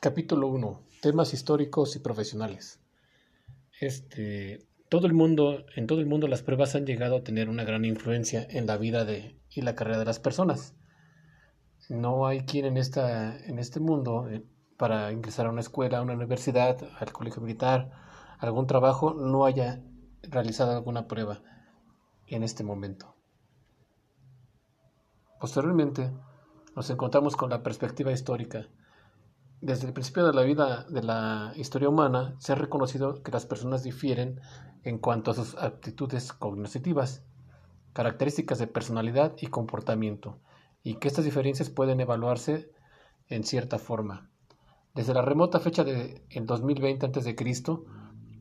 Capítulo 1. Temas históricos y profesionales. Este, todo el mundo, en todo el mundo las pruebas han llegado a tener una gran influencia en la vida de, y la carrera de las personas. No hay quien en, esta, en este mundo, eh, para ingresar a una escuela, a una universidad, al colegio militar, algún trabajo, no haya realizado alguna prueba en este momento. Posteriormente, nos encontramos con la perspectiva histórica. Desde el principio de la vida de la historia humana se ha reconocido que las personas difieren en cuanto a sus aptitudes cognitivas, características de personalidad y comportamiento, y que estas diferencias pueden evaluarse en cierta forma. Desde la remota fecha de en 2020 a.C.,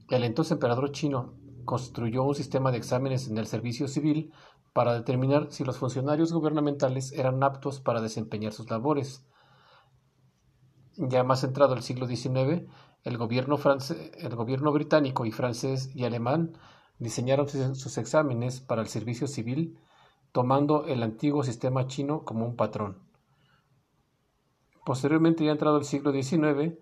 el entonces emperador chino construyó un sistema de exámenes en el servicio civil para determinar si los funcionarios gubernamentales eran aptos para desempeñar sus labores. Ya más entrado el siglo XIX, el gobierno, británico y francés y alemán diseñaron sus exámenes para el servicio civil tomando el antiguo sistema chino como un patrón. Posteriormente, ya entrado el siglo XIX,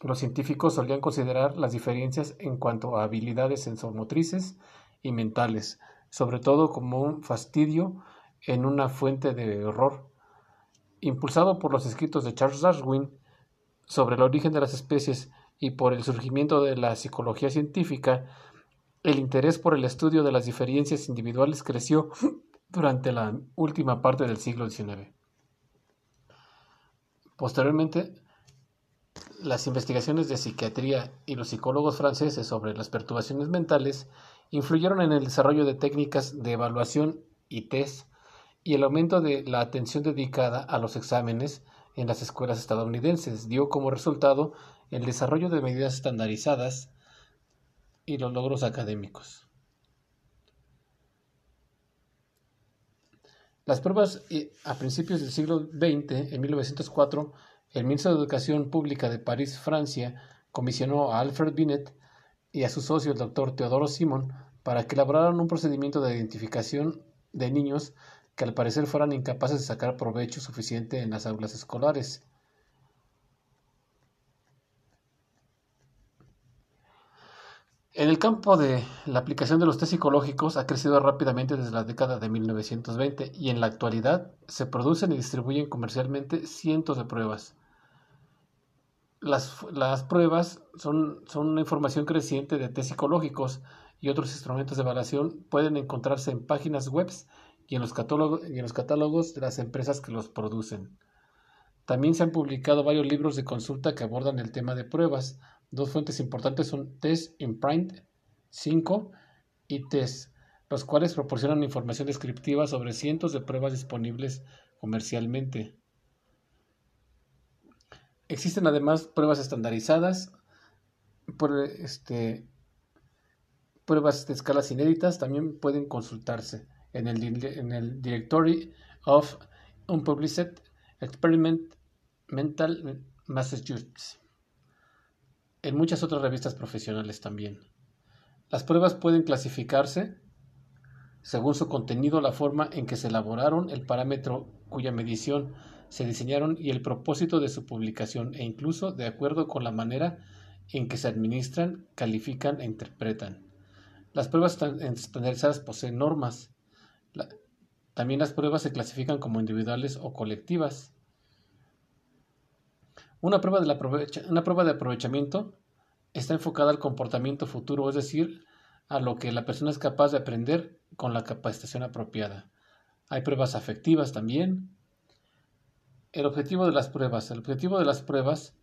los científicos solían considerar las diferencias en cuanto a habilidades sensomotrices y mentales, sobre todo como un fastidio en una fuente de horror. Impulsado por los escritos de Charles Darwin sobre el origen de las especies y por el surgimiento de la psicología científica, el interés por el estudio de las diferencias individuales creció durante la última parte del siglo XIX. Posteriormente, las investigaciones de psiquiatría y los psicólogos franceses sobre las perturbaciones mentales influyeron en el desarrollo de técnicas de evaluación y test y el aumento de la atención dedicada a los exámenes en las escuelas estadounidenses dio como resultado el desarrollo de medidas estandarizadas y los logros académicos. Las pruebas eh, a principios del siglo XX, en 1904, el ministro de Educación Pública de París, Francia, comisionó a Alfred Binet y a su socio, el doctor Teodoro Simon, para que elaboraran un procedimiento de identificación de niños que al parecer fueran incapaces de sacar provecho suficiente en las aulas escolares. En el campo de la aplicación de los test psicológicos ha crecido rápidamente desde la década de 1920 y en la actualidad se producen y distribuyen comercialmente cientos de pruebas. Las, las pruebas son, son una información creciente de test psicológicos y otros instrumentos de evaluación pueden encontrarse en páginas web y en, los catálogos, de las empresas que los producen. También se han publicado varios libros de consulta que abordan el tema de pruebas. Dos fuentes importantes son Test Imprint 5 y Test, los cuales proporcionan información descriptiva sobre cientos de pruebas disponibles comercialmente. Existen además pruebas estandarizadas, este, Pruebas de escalas inéditas también pueden consultarse en el, en el Directory of Unpublished Experiment Mental Massachusetts. En muchas otras revistas profesionales también. Las pruebas pueden clasificarse según su contenido, la forma en que se elaboraron, el parámetro cuya medición se diseñaron y el propósito de su publicación e incluso de acuerdo con la manera en que se administran, califican e interpretan. Las pruebas estandarizadas poseen normas. También las pruebas se clasifican como individuales o colectivas. Una prueba, de una prueba de aprovechamiento está enfocada al comportamiento futuro, es decir, a lo que la persona es capaz de aprender con la capacitación apropiada. Hay pruebas afectivas también. El objetivo de las pruebas. El objetivo de las pruebas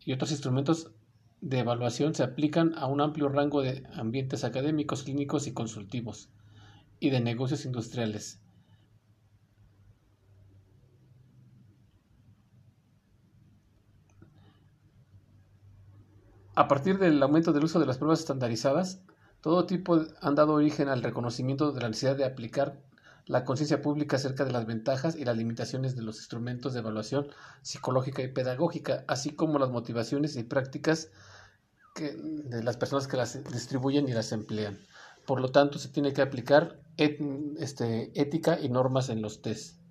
y otros instrumentos de evaluación se aplican a un amplio rango de ambientes académicos, clínicos y consultivos, y de negocios industriales. A partir del aumento del uso de las pruebas estandarizadas, todo tipo han dado origen al reconocimiento de la necesidad de aplicar la conciencia pública acerca de las ventajas y las limitaciones de los instrumentos de evaluación psicológica y pedagógica, así como las motivaciones y prácticas de las personas que las distribuyen y las emplean. Por lo tanto, se tiene que aplicar este, ética y normas en los test.